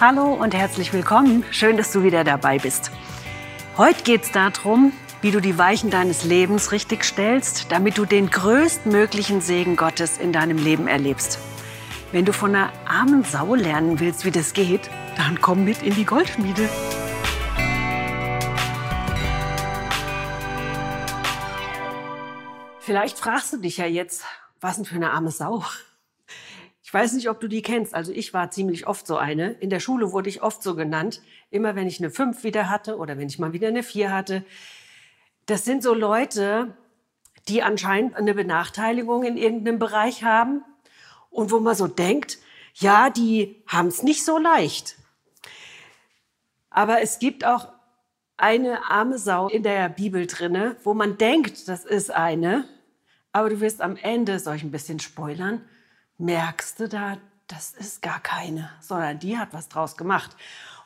Hallo und herzlich willkommen. Schön, dass du wieder dabei bist. Heute geht es darum, wie du die Weichen deines Lebens richtig stellst, damit du den größtmöglichen Segen Gottes in deinem Leben erlebst. Wenn du von einer armen Sau lernen willst, wie das geht, dann komm mit in die Goldschmiede. Vielleicht fragst du dich ja jetzt, was denn für eine arme Sau? Ich weiß nicht, ob du die kennst. Also ich war ziemlich oft so eine. In der Schule wurde ich oft so genannt. Immer wenn ich eine 5 wieder hatte oder wenn ich mal wieder eine 4 hatte. Das sind so Leute, die anscheinend eine Benachteiligung in irgendeinem Bereich haben und wo man so denkt, ja, die haben es nicht so leicht. Aber es gibt auch eine arme Sau in der Bibel drinne, wo man denkt, das ist eine, aber du wirst am Ende, soll ich ein bisschen spoilern, merkst du da, das ist gar keine, sondern die hat was draus gemacht.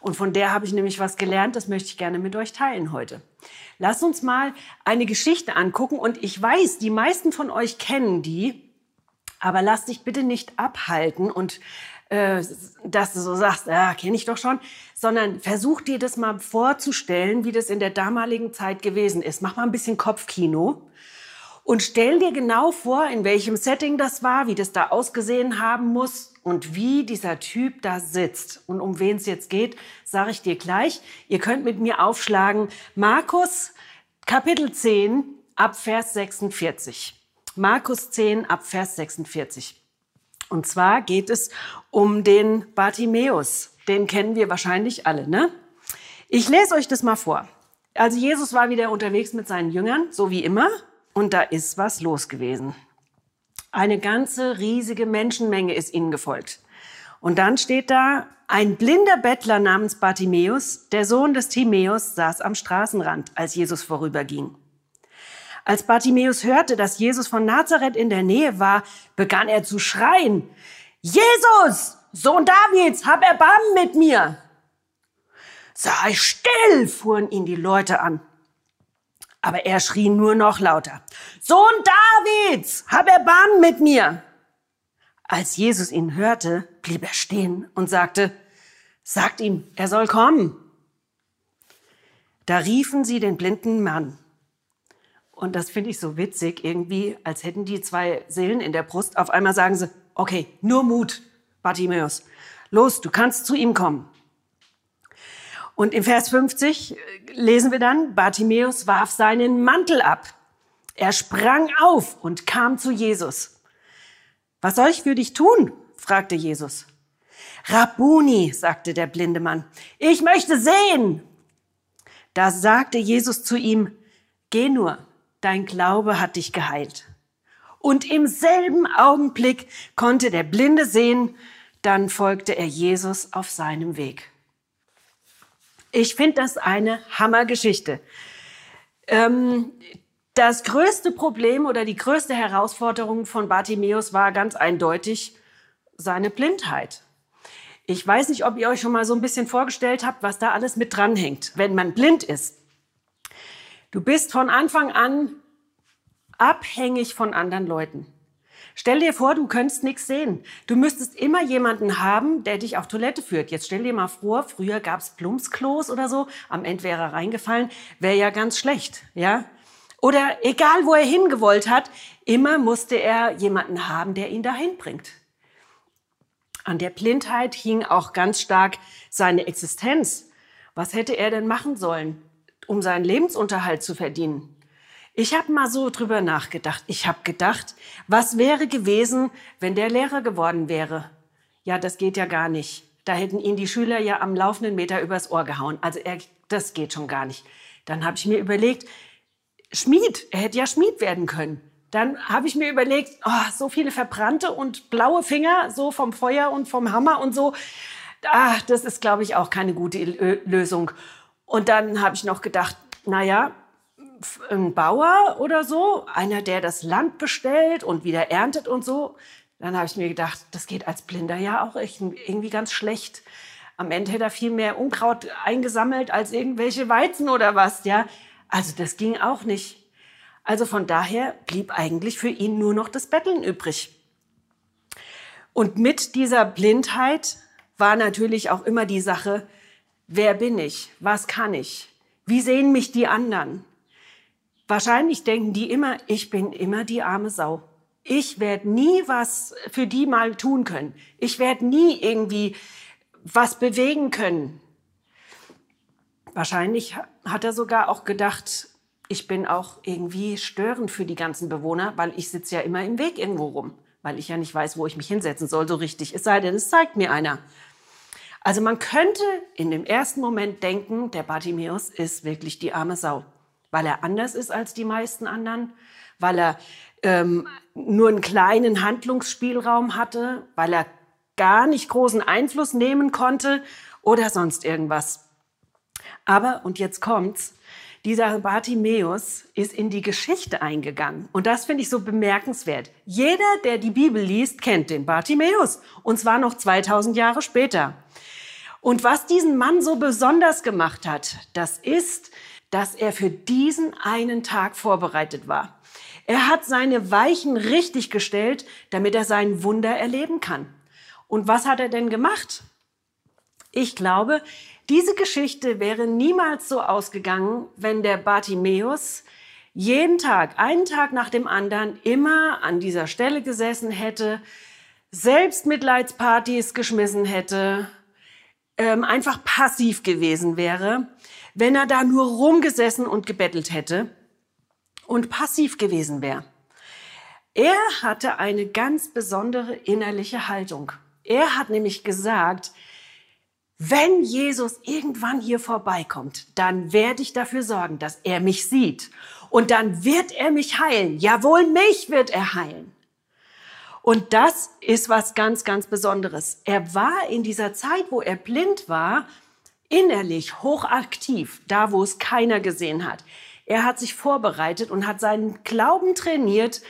Und von der habe ich nämlich was gelernt, das möchte ich gerne mit euch teilen heute. Lass uns mal eine Geschichte angucken und ich weiß, die meisten von euch kennen die, aber lass dich bitte nicht abhalten und äh, dass du so sagst, ja, kenne ich doch schon, sondern versuch dir das mal vorzustellen, wie das in der damaligen Zeit gewesen ist. Mach mal ein bisschen Kopfkino und stell dir genau vor, in welchem Setting das war, wie das da ausgesehen haben muss und wie dieser Typ da sitzt. Und um wen es jetzt geht, sage ich dir gleich. Ihr könnt mit mir aufschlagen Markus Kapitel 10 ab Vers 46. Markus 10 ab Vers 46. Und zwar geht es um den Bartimäus. Den kennen wir wahrscheinlich alle, ne? Ich lese euch das mal vor. Also Jesus war wieder unterwegs mit seinen Jüngern, so wie immer, und da ist was los gewesen. Eine ganze riesige Menschenmenge ist ihnen gefolgt. Und dann steht da, ein blinder Bettler namens Bartimäus, der Sohn des Timäus, saß am Straßenrand, als Jesus vorüberging. Als Bartimäus hörte, dass Jesus von Nazareth in der Nähe war, begann er zu schreien, Jesus, Sohn Davids, hab Erbarmen mit mir. Sei still, fuhren ihn die Leute an. Aber er schrie nur noch lauter. Sohn Davids, hab Erbarmen mit mir. Als Jesus ihn hörte, blieb er stehen und sagte, sagt ihm, er soll kommen. Da riefen sie den blinden Mann. Und das finde ich so witzig, irgendwie, als hätten die zwei Seelen in der Brust. Auf einmal sagen sie, okay, nur Mut, Bartimäus. Los, du kannst zu ihm kommen. Und im Vers 50 äh, lesen wir dann, Bartimäus warf seinen Mantel ab. Er sprang auf und kam zu Jesus. Was soll ich für dich tun? fragte Jesus. Rabuni, sagte der blinde Mann, ich möchte sehen. Da sagte Jesus zu ihm, geh nur, dein Glaube hat dich geheilt. Und im selben Augenblick konnte der Blinde sehen, dann folgte er Jesus auf seinem Weg. Ich finde das eine Hammergeschichte. Ähm, das größte Problem oder die größte Herausforderung von Bartimäus war ganz eindeutig seine Blindheit. Ich weiß nicht, ob ihr euch schon mal so ein bisschen vorgestellt habt, was da alles mit dranhängt, wenn man blind ist. Du bist von Anfang an abhängig von anderen Leuten. Stell dir vor, du könntest nichts sehen. Du müsstest immer jemanden haben, der dich auf Toilette führt. Jetzt stell dir mal vor, früher gab's Plumpsklos oder so. Am Ende wäre er reingefallen. Wäre ja ganz schlecht, ja? Oder egal, wo er hingewollt hat, immer musste er jemanden haben, der ihn dahin bringt. An der Blindheit hing auch ganz stark seine Existenz. Was hätte er denn machen sollen, um seinen Lebensunterhalt zu verdienen? Ich habe mal so drüber nachgedacht. Ich habe gedacht, was wäre gewesen, wenn der Lehrer geworden wäre? Ja, das geht ja gar nicht. Da hätten ihn die Schüler ja am laufenden Meter übers Ohr gehauen. Also er, das geht schon gar nicht. Dann habe ich mir überlegt, Schmied, er hätte ja Schmied werden können. Dann habe ich mir überlegt, oh, so viele verbrannte und blaue Finger, so vom Feuer und vom Hammer und so. Ah, das ist, glaube ich, auch keine gute Lösung. Und dann habe ich noch gedacht, na ja, ein Bauer oder so, einer, der das Land bestellt und wieder erntet und so. Dann habe ich mir gedacht, das geht als Blinder ja auch irgendwie ganz schlecht. Am Ende hätte er viel mehr Unkraut eingesammelt als irgendwelche Weizen oder was, ja. Also das ging auch nicht. Also von daher blieb eigentlich für ihn nur noch das Betteln übrig. Und mit dieser Blindheit war natürlich auch immer die Sache, wer bin ich? Was kann ich? Wie sehen mich die anderen? Wahrscheinlich denken die immer, ich bin immer die arme Sau. Ich werde nie was für die mal tun können. Ich werde nie irgendwie was bewegen können. Wahrscheinlich hat er sogar auch gedacht, ich bin auch irgendwie störend für die ganzen Bewohner, weil ich sitze ja immer im Weg irgendwo rum, weil ich ja nicht weiß, wo ich mich hinsetzen soll so richtig. Es sei denn, es zeigt mir einer. Also man könnte in dem ersten Moment denken, der Bartimäus ist wirklich die arme Sau, weil er anders ist als die meisten anderen, weil er ähm, nur einen kleinen Handlungsspielraum hatte, weil er gar nicht großen Einfluss nehmen konnte oder sonst irgendwas. Aber, und jetzt kommt's, dieser Bartimäus ist in die Geschichte eingegangen. Und das finde ich so bemerkenswert. Jeder, der die Bibel liest, kennt den Bartimäus. Und zwar noch 2000 Jahre später. Und was diesen Mann so besonders gemacht hat, das ist, dass er für diesen einen Tag vorbereitet war. Er hat seine Weichen richtig gestellt, damit er sein Wunder erleben kann. Und was hat er denn gemacht? Ich glaube, diese Geschichte wäre niemals so ausgegangen, wenn der Bartimäus jeden Tag, einen Tag nach dem anderen, immer an dieser Stelle gesessen hätte, Selbstmitleidspartys geschmissen hätte, ähm, einfach passiv gewesen wäre, wenn er da nur rumgesessen und gebettelt hätte und passiv gewesen wäre. Er hatte eine ganz besondere innerliche Haltung. Er hat nämlich gesagt, wenn Jesus irgendwann hier vorbeikommt, dann werde ich dafür sorgen, dass er mich sieht. Und dann wird er mich heilen. Jawohl, mich wird er heilen. Und das ist was ganz, ganz Besonderes. Er war in dieser Zeit, wo er blind war, innerlich hochaktiv, da wo es keiner gesehen hat. Er hat sich vorbereitet und hat seinen Glauben trainiert,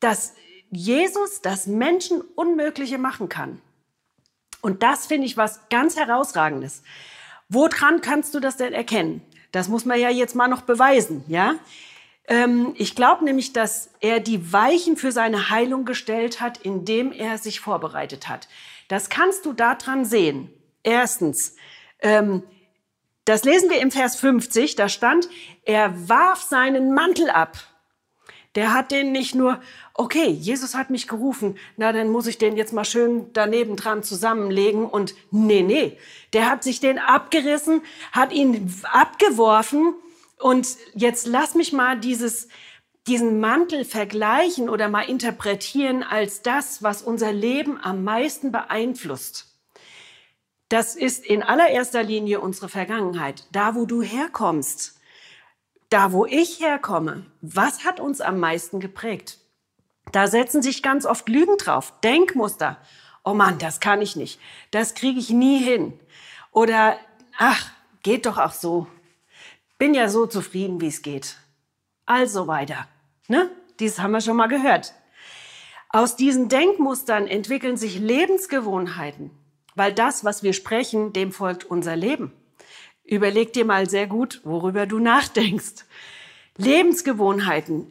dass Jesus das Menschen Unmögliche machen kann. Und das finde ich was ganz Herausragendes. Woran kannst du das denn erkennen? Das muss man ja jetzt mal noch beweisen, ja? Ähm, ich glaube nämlich, dass er die Weichen für seine Heilung gestellt hat, indem er sich vorbereitet hat. Das kannst du daran sehen. Erstens, ähm, das lesen wir im Vers 50, da stand, er warf seinen Mantel ab. Der hat den nicht nur, okay, Jesus hat mich gerufen, na dann muss ich den jetzt mal schön daneben dran zusammenlegen und nee, nee, der hat sich den abgerissen, hat ihn abgeworfen und jetzt lass mich mal dieses, diesen Mantel vergleichen oder mal interpretieren als das, was unser Leben am meisten beeinflusst. Das ist in allererster Linie unsere Vergangenheit, da wo du herkommst da wo ich herkomme, was hat uns am meisten geprägt? Da setzen sich ganz oft Lügen drauf, Denkmuster. Oh Mann, das kann ich nicht. Das kriege ich nie hin. Oder, ach, geht doch auch so. Bin ja so zufrieden, wie es geht. Also weiter. Ne? Dies haben wir schon mal gehört. Aus diesen Denkmustern entwickeln sich Lebensgewohnheiten, weil das, was wir sprechen, dem folgt unser Leben. Überleg dir mal sehr gut, worüber du nachdenkst. Lebensgewohnheiten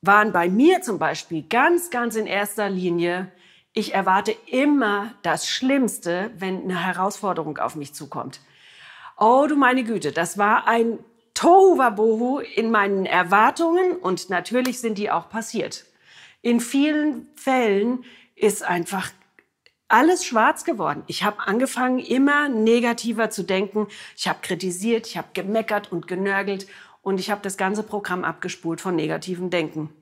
waren bei mir zum Beispiel ganz, ganz in erster Linie, ich erwarte immer das Schlimmste, wenn eine Herausforderung auf mich zukommt. Oh du meine Güte, das war ein Tohuwabohu in meinen Erwartungen und natürlich sind die auch passiert. In vielen Fällen ist einfach alles schwarz geworden. Ich habe angefangen, immer negativer zu denken. Ich habe kritisiert, ich habe gemeckert und genörgelt und ich habe das ganze Programm abgespult von negativem Denken.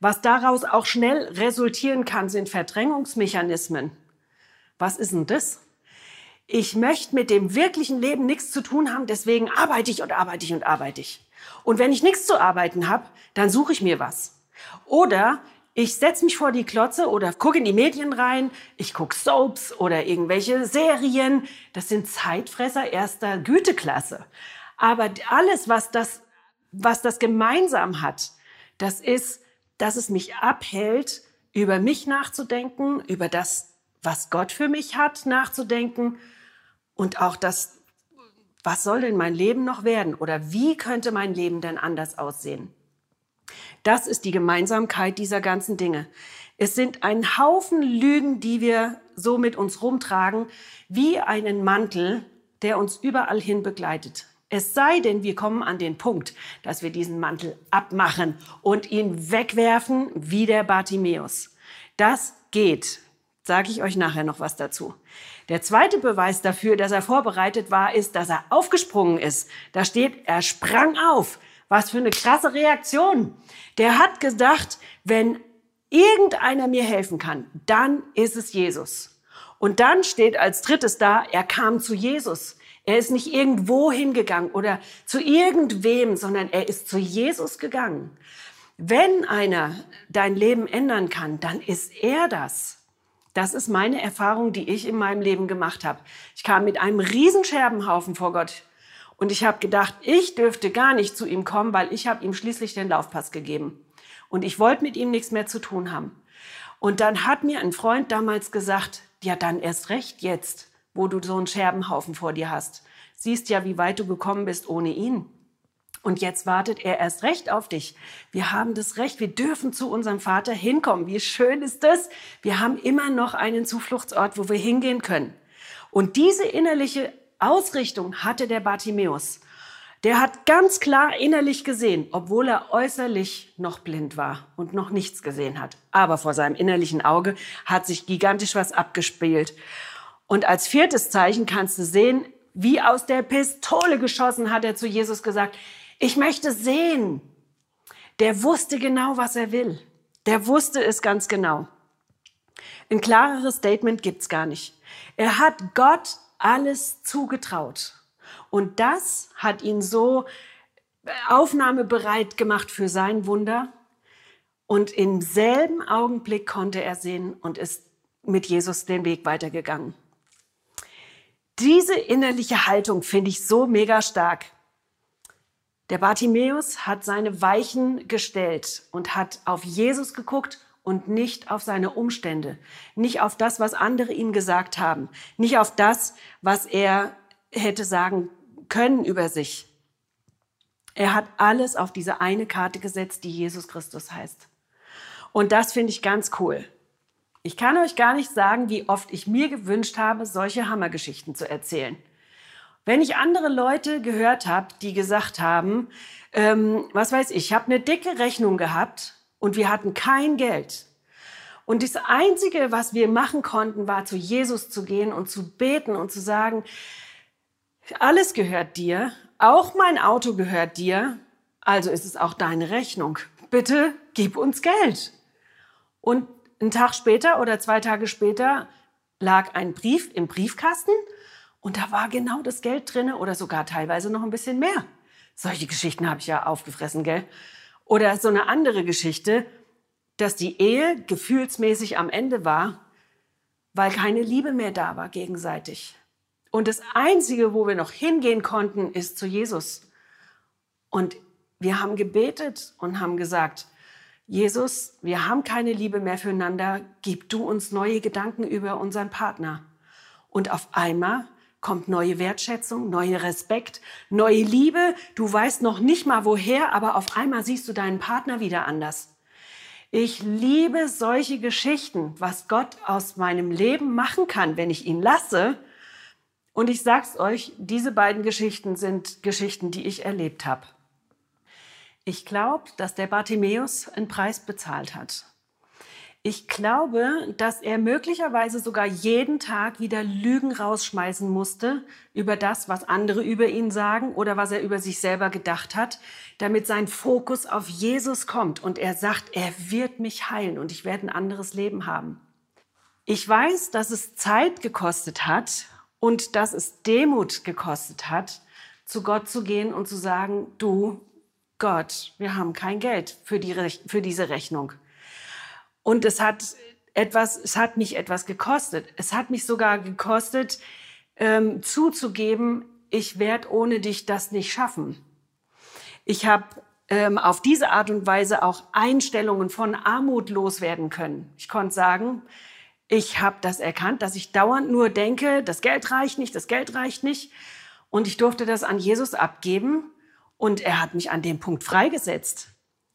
Was daraus auch schnell resultieren kann, sind Verdrängungsmechanismen. Was ist denn das? Ich möchte mit dem wirklichen Leben nichts zu tun haben, deswegen arbeite ich und arbeite ich und arbeite ich. Und wenn ich nichts zu arbeiten habe, dann suche ich mir was. Oder ich setze mich vor die Klotze oder gucke in die Medien rein. Ich gucke Soaps oder irgendwelche Serien. Das sind Zeitfresser erster Güteklasse. Aber alles, was das, was das gemeinsam hat, das ist, dass es mich abhält, über mich nachzudenken, über das, was Gott für mich hat, nachzudenken und auch das, was soll denn mein Leben noch werden oder wie könnte mein Leben denn anders aussehen? Das ist die Gemeinsamkeit dieser ganzen Dinge. Es sind ein Haufen Lügen, die wir so mit uns rumtragen wie einen Mantel, der uns überall hin begleitet. Es sei denn, wir kommen an den Punkt, dass wir diesen Mantel abmachen und ihn wegwerfen wie der Bartimäus. Das geht. Sage ich euch nachher noch was dazu. Der zweite Beweis dafür, dass er vorbereitet war, ist, dass er aufgesprungen ist. Da steht, er sprang auf. Was für eine krasse Reaktion. Der hat gedacht, wenn irgendeiner mir helfen kann, dann ist es Jesus. Und dann steht als drittes da, er kam zu Jesus. Er ist nicht irgendwo hingegangen oder zu irgendwem, sondern er ist zu Jesus gegangen. Wenn einer dein Leben ändern kann, dann ist er das. Das ist meine Erfahrung, die ich in meinem Leben gemacht habe. Ich kam mit einem Riesenscherbenhaufen vor Gott und ich habe gedacht, ich dürfte gar nicht zu ihm kommen, weil ich habe ihm schließlich den Laufpass gegeben. Und ich wollte mit ihm nichts mehr zu tun haben. Und dann hat mir ein Freund damals gesagt, ja dann erst recht jetzt wo du so einen Scherbenhaufen vor dir hast. Siehst ja, wie weit du gekommen bist ohne ihn. Und jetzt wartet er erst recht auf dich. Wir haben das Recht, wir dürfen zu unserem Vater hinkommen. Wie schön ist das? Wir haben immer noch einen Zufluchtsort, wo wir hingehen können. Und diese innerliche Ausrichtung hatte der Bartimäus. Der hat ganz klar innerlich gesehen, obwohl er äußerlich noch blind war und noch nichts gesehen hat. Aber vor seinem innerlichen Auge hat sich gigantisch was abgespielt. Und als viertes Zeichen kannst du sehen, wie aus der Pistole geschossen hat er zu Jesus gesagt, ich möchte sehen. Der wusste genau, was er will. Der wusste es ganz genau. Ein klareres Statement gibt's gar nicht. Er hat Gott alles zugetraut. Und das hat ihn so aufnahmebereit gemacht für sein Wunder. Und im selben Augenblick konnte er sehen und ist mit Jesus den Weg weitergegangen. Diese innerliche Haltung finde ich so mega stark. Der Bartimäus hat seine Weichen gestellt und hat auf Jesus geguckt und nicht auf seine Umstände, nicht auf das, was andere ihm gesagt haben, nicht auf das, was er hätte sagen können über sich. Er hat alles auf diese eine Karte gesetzt, die Jesus Christus heißt. Und das finde ich ganz cool. Ich kann euch gar nicht sagen, wie oft ich mir gewünscht habe, solche Hammergeschichten zu erzählen. Wenn ich andere Leute gehört habe, die gesagt haben, ähm, was weiß ich, ich habe eine dicke Rechnung gehabt und wir hatten kein Geld. Und das Einzige, was wir machen konnten, war zu Jesus zu gehen und zu beten und zu sagen, alles gehört dir, auch mein Auto gehört dir, also ist es auch deine Rechnung. Bitte gib uns Geld. Und ein Tag später oder zwei Tage später lag ein Brief im Briefkasten und da war genau das Geld drinne oder sogar teilweise noch ein bisschen mehr. Solche Geschichten habe ich ja aufgefressen, gell? Oder so eine andere Geschichte, dass die Ehe gefühlsmäßig am Ende war, weil keine Liebe mehr da war gegenseitig. Und das Einzige, wo wir noch hingehen konnten, ist zu Jesus. Und wir haben gebetet und haben gesagt, Jesus, wir haben keine Liebe mehr füreinander, gib du uns neue Gedanken über unseren Partner. Und auf einmal kommt neue Wertschätzung, neue Respekt, neue Liebe. Du weißt noch nicht mal woher, aber auf einmal siehst du deinen Partner wieder anders. Ich liebe solche Geschichten, was Gott aus meinem Leben machen kann, wenn ich ihn lasse. Und ich sag's euch, diese beiden Geschichten sind Geschichten, die ich erlebt habe. Ich glaube, dass der Bartimäus einen Preis bezahlt hat. Ich glaube, dass er möglicherweise sogar jeden Tag wieder Lügen rausschmeißen musste über das, was andere über ihn sagen oder was er über sich selber gedacht hat, damit sein Fokus auf Jesus kommt und er sagt, er wird mich heilen und ich werde ein anderes Leben haben. Ich weiß, dass es Zeit gekostet hat und dass es Demut gekostet hat, zu Gott zu gehen und zu sagen, du, Gott, wir haben kein Geld für, die, für diese Rechnung. Und es hat etwas, es hat mich etwas gekostet. Es hat mich sogar gekostet, ähm, zuzugeben, ich werde ohne dich das nicht schaffen. Ich habe ähm, auf diese Art und Weise auch Einstellungen von Armut loswerden können. Ich konnte sagen, ich habe das erkannt, dass ich dauernd nur denke, das Geld reicht nicht, das Geld reicht nicht. Und ich durfte das an Jesus abgeben und er hat mich an dem Punkt freigesetzt.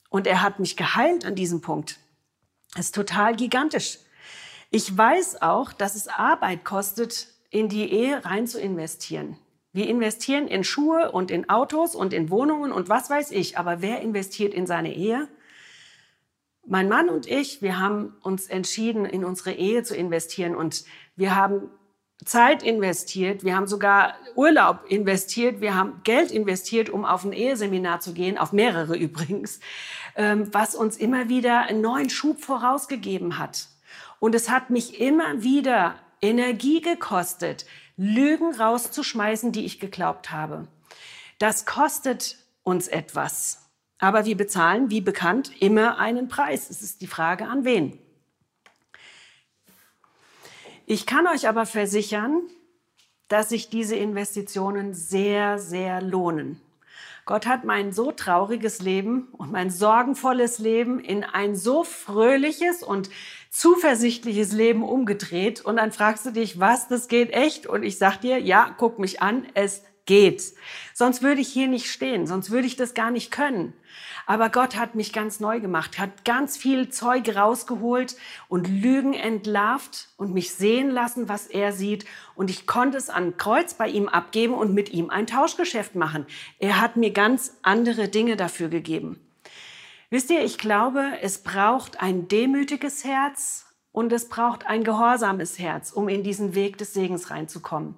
Und er hat mich geheilt an diesem Punkt. Das ist total gigantisch. Ich weiß auch, dass es Arbeit kostet, in die Ehe rein zu investieren. Wir investieren in Schuhe und in Autos und in Wohnungen und was weiß ich. Aber wer investiert in seine Ehe? Mein Mann und ich, wir haben uns entschieden, in unsere Ehe zu investieren und wir haben Zeit investiert, wir haben sogar Urlaub investiert, wir haben Geld investiert, um auf ein Eheseminar zu gehen, auf mehrere übrigens, was uns immer wieder einen neuen Schub vorausgegeben hat. Und es hat mich immer wieder Energie gekostet, Lügen rauszuschmeißen, die ich geglaubt habe. Das kostet uns etwas. Aber wir bezahlen, wie bekannt, immer einen Preis. Es ist die Frage, an wen. Ich kann euch aber versichern, dass sich diese Investitionen sehr, sehr lohnen. Gott hat mein so trauriges Leben und mein sorgenvolles Leben in ein so fröhliches und zuversichtliches Leben umgedreht. Und dann fragst du dich, was, das geht echt? Und ich sag dir, ja, guck mich an, es geht. Sonst würde ich hier nicht stehen, sonst würde ich das gar nicht können. Aber Gott hat mich ganz neu gemacht, hat ganz viel Zeug rausgeholt und Lügen entlarvt und mich sehen lassen, was er sieht. Und ich konnte es an Kreuz bei ihm abgeben und mit ihm ein Tauschgeschäft machen. Er hat mir ganz andere Dinge dafür gegeben. Wisst ihr, ich glaube, es braucht ein demütiges Herz und es braucht ein gehorsames Herz, um in diesen Weg des Segens reinzukommen.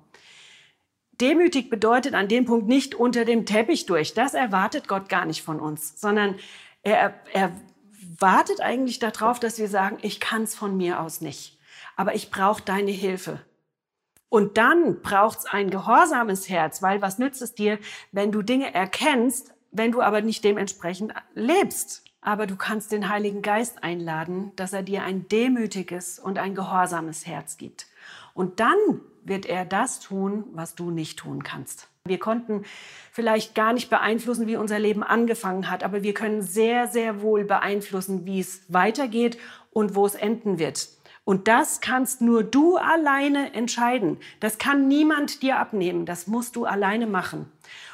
Demütig bedeutet an dem Punkt nicht unter dem Teppich durch. Das erwartet Gott gar nicht von uns, sondern er, er wartet eigentlich darauf, dass wir sagen, ich kann es von mir aus nicht, aber ich brauche deine Hilfe. Und dann braucht es ein gehorsames Herz, weil was nützt es dir, wenn du Dinge erkennst, wenn du aber nicht dementsprechend lebst? Aber du kannst den Heiligen Geist einladen, dass er dir ein demütiges und ein gehorsames Herz gibt. Und dann wird er das tun, was du nicht tun kannst. Wir konnten vielleicht gar nicht beeinflussen, wie unser Leben angefangen hat, aber wir können sehr, sehr wohl beeinflussen, wie es weitergeht und wo es enden wird. Und das kannst nur du alleine entscheiden. Das kann niemand dir abnehmen. Das musst du alleine machen.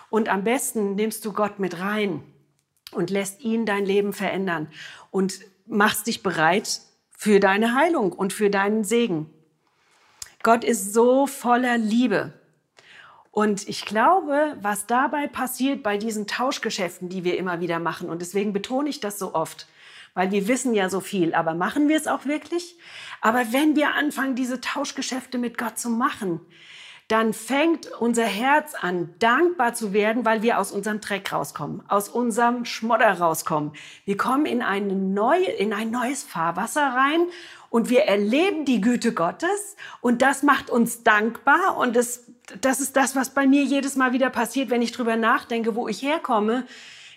Und am besten nimmst du Gott mit rein und lässt ihn dein Leben verändern und machst dich bereit für deine Heilung und für deinen Segen. Gott ist so voller Liebe. Und ich glaube, was dabei passiert bei diesen Tauschgeschäften, die wir immer wieder machen, und deswegen betone ich das so oft, weil wir wissen ja so viel, aber machen wir es auch wirklich? Aber wenn wir anfangen, diese Tauschgeschäfte mit Gott zu machen, dann fängt unser Herz an, dankbar zu werden, weil wir aus unserem Dreck rauskommen, aus unserem Schmodder rauskommen. Wir kommen in, eine neue, in ein neues Fahrwasser rein und wir erleben die Güte Gottes und das macht uns dankbar und das, das ist das, was bei mir jedes Mal wieder passiert, wenn ich drüber nachdenke, wo ich herkomme.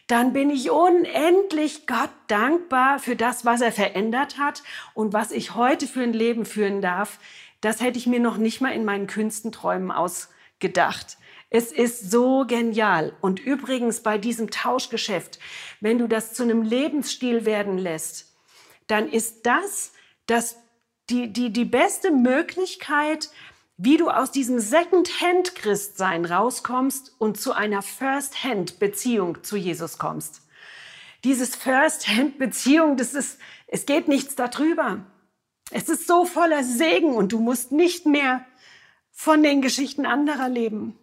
Dann bin ich unendlich Gott dankbar für das, was er verändert hat und was ich heute für ein Leben führen darf. Das hätte ich mir noch nicht mal in meinen kühnsten Träumen ausgedacht. Es ist so genial. Und übrigens bei diesem Tauschgeschäft, wenn du das zu einem Lebensstil werden lässt, dann ist das dass die, die, die beste Möglichkeit, wie du aus diesem Second-Hand-Christsein rauskommst und zu einer First-Hand-Beziehung zu Jesus kommst. Dieses First-Hand-Beziehung, das ist, es geht nichts darüber. Es ist so voller Segen und du musst nicht mehr von den Geschichten anderer leben.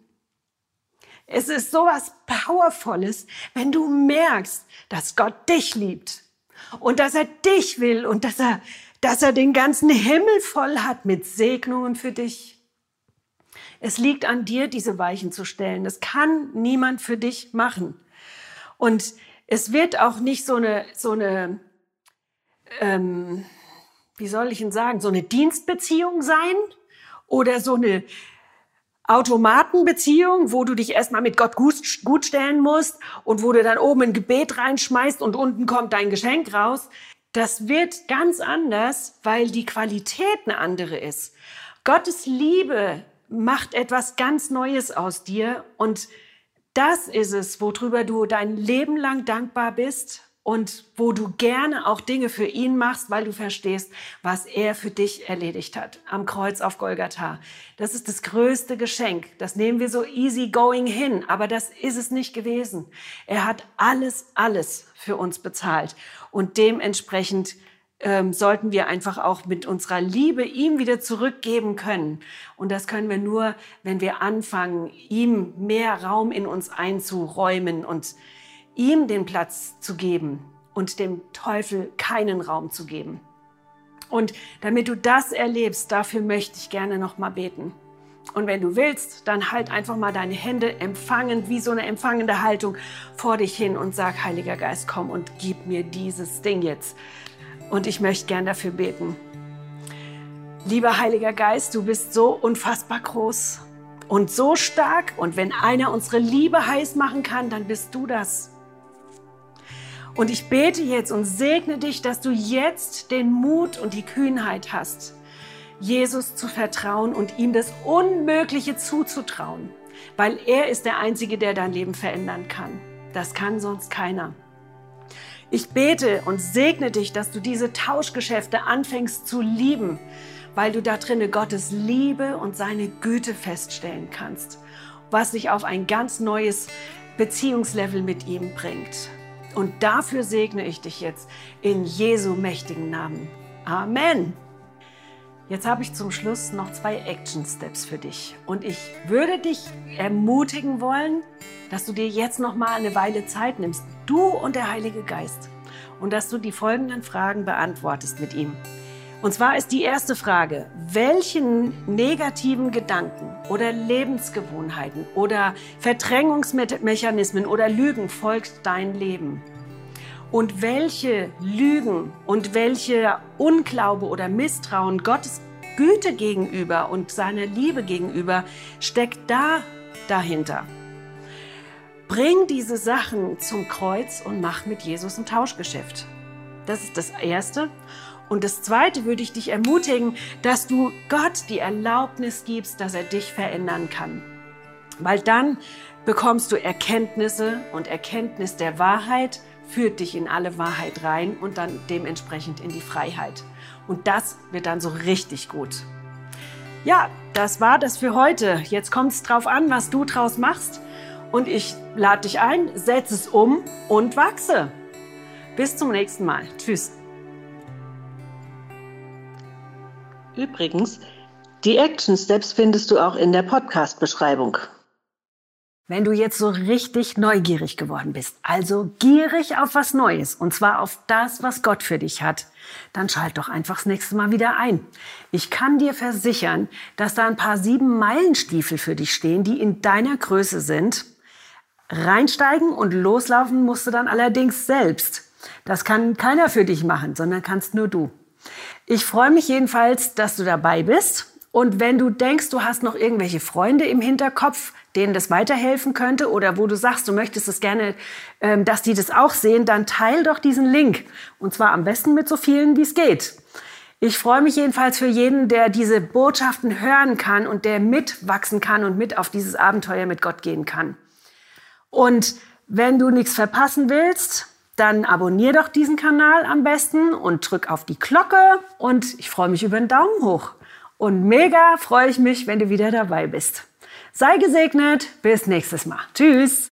Es ist sowas Powervolles, wenn du merkst, dass Gott dich liebt und dass er dich will und dass er dass er den ganzen Himmel voll hat mit Segnungen für dich. Es liegt an dir, diese Weichen zu stellen. Das kann niemand für dich machen. Und es wird auch nicht so eine, so eine, ähm, wie soll ich denn sagen, so eine Dienstbeziehung sein oder so eine Automatenbeziehung, wo du dich erstmal mit Gott gut, gut stellen musst und wo du dann oben ein Gebet reinschmeißt und unten kommt dein Geschenk raus das wird ganz anders, weil die Qualität eine andere ist. Gottes Liebe macht etwas ganz Neues aus dir und das ist es, worüber du dein Leben lang dankbar bist und wo du gerne auch Dinge für ihn machst, weil du verstehst, was er für dich erledigt hat am Kreuz auf Golgatha. Das ist das größte Geschenk. Das nehmen wir so easy going hin, aber das ist es nicht gewesen. Er hat alles, alles für uns bezahlt und dementsprechend ähm, sollten wir einfach auch mit unserer Liebe ihm wieder zurückgeben können. Und das können wir nur, wenn wir anfangen, ihm mehr Raum in uns einzuräumen und ihm den Platz zu geben und dem Teufel keinen Raum zu geben. Und damit du das erlebst, dafür möchte ich gerne noch mal beten. Und wenn du willst, dann halt einfach mal deine Hände empfangend, wie so eine empfangende Haltung vor dich hin und sag, Heiliger Geist, komm und gib mir dieses Ding jetzt. Und ich möchte gern dafür beten. Lieber Heiliger Geist, du bist so unfassbar groß und so stark. Und wenn einer unsere Liebe heiß machen kann, dann bist du das. Und ich bete jetzt und segne dich, dass du jetzt den Mut und die Kühnheit hast, Jesus zu vertrauen und ihm das Unmögliche zuzutrauen, weil er ist der Einzige, der dein Leben verändern kann. Das kann sonst keiner. Ich bete und segne dich, dass du diese Tauschgeschäfte anfängst zu lieben, weil du da drinne Gottes Liebe und seine Güte feststellen kannst, was dich auf ein ganz neues Beziehungslevel mit ihm bringt. Und dafür segne ich dich jetzt in Jesu mächtigen Namen. Amen. Jetzt habe ich zum Schluss noch zwei Action Steps für dich und ich würde dich ermutigen wollen, dass du dir jetzt noch mal eine Weile Zeit nimmst, du und der Heilige Geist, und dass du die folgenden Fragen beantwortest mit ihm. Und zwar ist die erste Frage, welchen negativen Gedanken oder Lebensgewohnheiten oder Verdrängungsmechanismen oder Lügen folgt dein Leben? und welche Lügen und welche Unglaube oder Misstrauen Gottes Güte gegenüber und seiner Liebe gegenüber steckt da dahinter. Bring diese Sachen zum Kreuz und mach mit Jesus ein Tauschgeschäft. Das ist das Erste. Und das Zweite würde ich dich ermutigen, dass du Gott die Erlaubnis gibst, dass er dich verändern kann. Weil dann bekommst du Erkenntnisse und Erkenntnis der Wahrheit, führt dich in alle Wahrheit rein und dann dementsprechend in die Freiheit. Und das wird dann so richtig gut. Ja, das war das für heute. Jetzt kommt es drauf an, was du draus machst. Und ich lade dich ein, setze es um und wachse. Bis zum nächsten Mal. Tschüss. Übrigens, die Action Steps findest du auch in der Podcast-Beschreibung. Wenn du jetzt so richtig neugierig geworden bist, also gierig auf was Neues, und zwar auf das, was Gott für dich hat, dann schalt doch einfach das nächste Mal wieder ein. Ich kann dir versichern, dass da ein paar sieben Meilenstiefel für dich stehen, die in deiner Größe sind. Reinsteigen und loslaufen musst du dann allerdings selbst. Das kann keiner für dich machen, sondern kannst nur du. Ich freue mich jedenfalls, dass du dabei bist. Und wenn du denkst, du hast noch irgendwelche Freunde im Hinterkopf, denen das weiterhelfen könnte oder wo du sagst, du möchtest es gerne, ähm, dass die das auch sehen, dann teil doch diesen Link. Und zwar am besten mit so vielen, wie es geht. Ich freue mich jedenfalls für jeden, der diese Botschaften hören kann und der mitwachsen kann und mit auf dieses Abenteuer mit Gott gehen kann. Und wenn du nichts verpassen willst, dann abonnier doch diesen Kanal am besten und drück auf die Glocke und ich freue mich über einen Daumen hoch. Und mega freue ich mich, wenn du wieder dabei bist. Sei gesegnet, bis nächstes Mal. Tschüss.